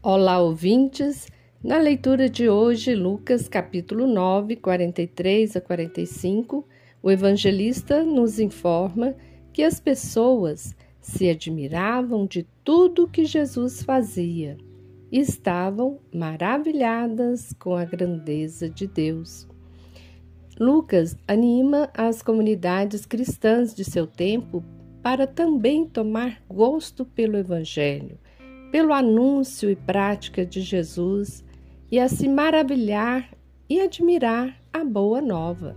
Olá, ouvintes! Na leitura de hoje, Lucas capítulo 9, 43 a 45, o evangelista nos informa que as pessoas se admiravam de tudo que Jesus fazia e estavam maravilhadas com a grandeza de Deus. Lucas anima as comunidades cristãs de seu tempo para também tomar gosto pelo Evangelho pelo anúncio e prática de Jesus e a se maravilhar e admirar a boa nova.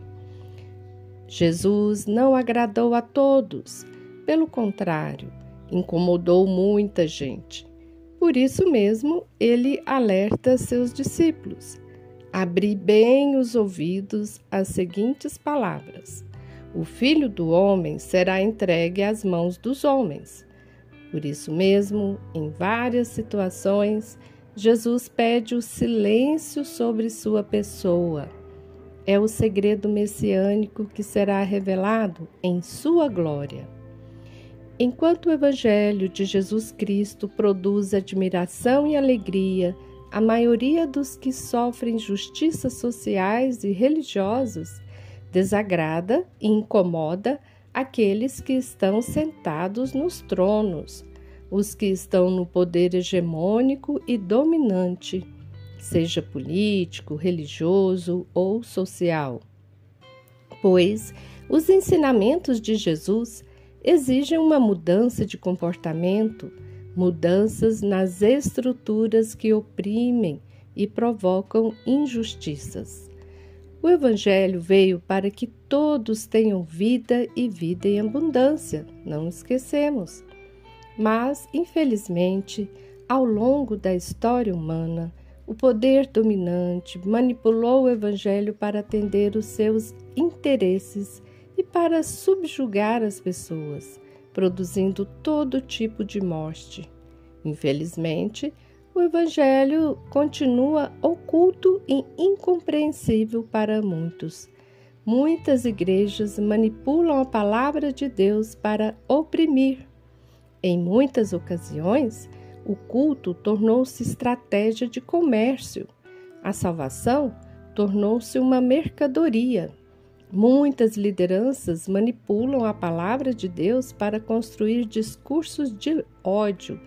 Jesus não agradou a todos, pelo contrário, incomodou muita gente. Por isso mesmo, ele alerta seus discípulos: abri bem os ouvidos às seguintes palavras: O filho do homem será entregue às mãos dos homens. Por isso mesmo, em várias situações, Jesus pede o silêncio sobre sua pessoa. É o segredo messiânico que será revelado em sua glória. Enquanto o Evangelho de Jesus Cristo produz admiração e alegria, a maioria dos que sofrem injustiças sociais e religiosas desagrada e incomoda aqueles que estão sentados nos tronos, os que estão no poder hegemônico e dominante, seja político, religioso ou social. Pois os ensinamentos de Jesus exigem uma mudança de comportamento, mudanças nas estruturas que oprimem e provocam injustiças. O Evangelho veio para que todos tenham vida e vida em abundância, não esquecemos. Mas, infelizmente, ao longo da história humana, o poder dominante manipulou o Evangelho para atender os seus interesses e para subjugar as pessoas, produzindo todo tipo de morte. Infelizmente, o Evangelho continua oculto e incompreensível para muitos. Muitas igrejas manipulam a palavra de Deus para oprimir. Em muitas ocasiões, o culto tornou-se estratégia de comércio. A salvação tornou-se uma mercadoria. Muitas lideranças manipulam a palavra de Deus para construir discursos de ódio,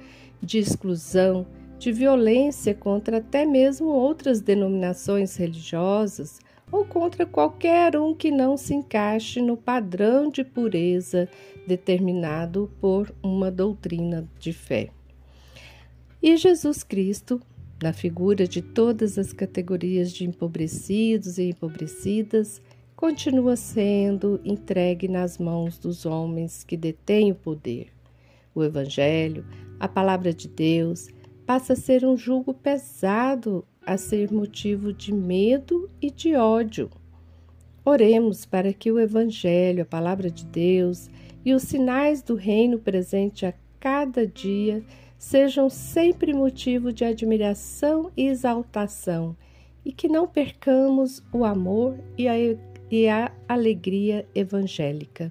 de exclusão, de violência contra até mesmo outras denominações religiosas ou contra qualquer um que não se encaixe no padrão de pureza determinado por uma doutrina de fé. E Jesus Cristo, na figura de todas as categorias de empobrecidos e empobrecidas, continua sendo entregue nas mãos dos homens que detêm o poder. O Evangelho, a Palavra de Deus, passa a ser um jugo pesado, a ser motivo de medo e de ódio. Oremos para que o Evangelho, a Palavra de Deus e os sinais do Reino presente a cada dia sejam sempre motivo de admiração e exaltação e que não percamos o amor e a, e a alegria evangélica.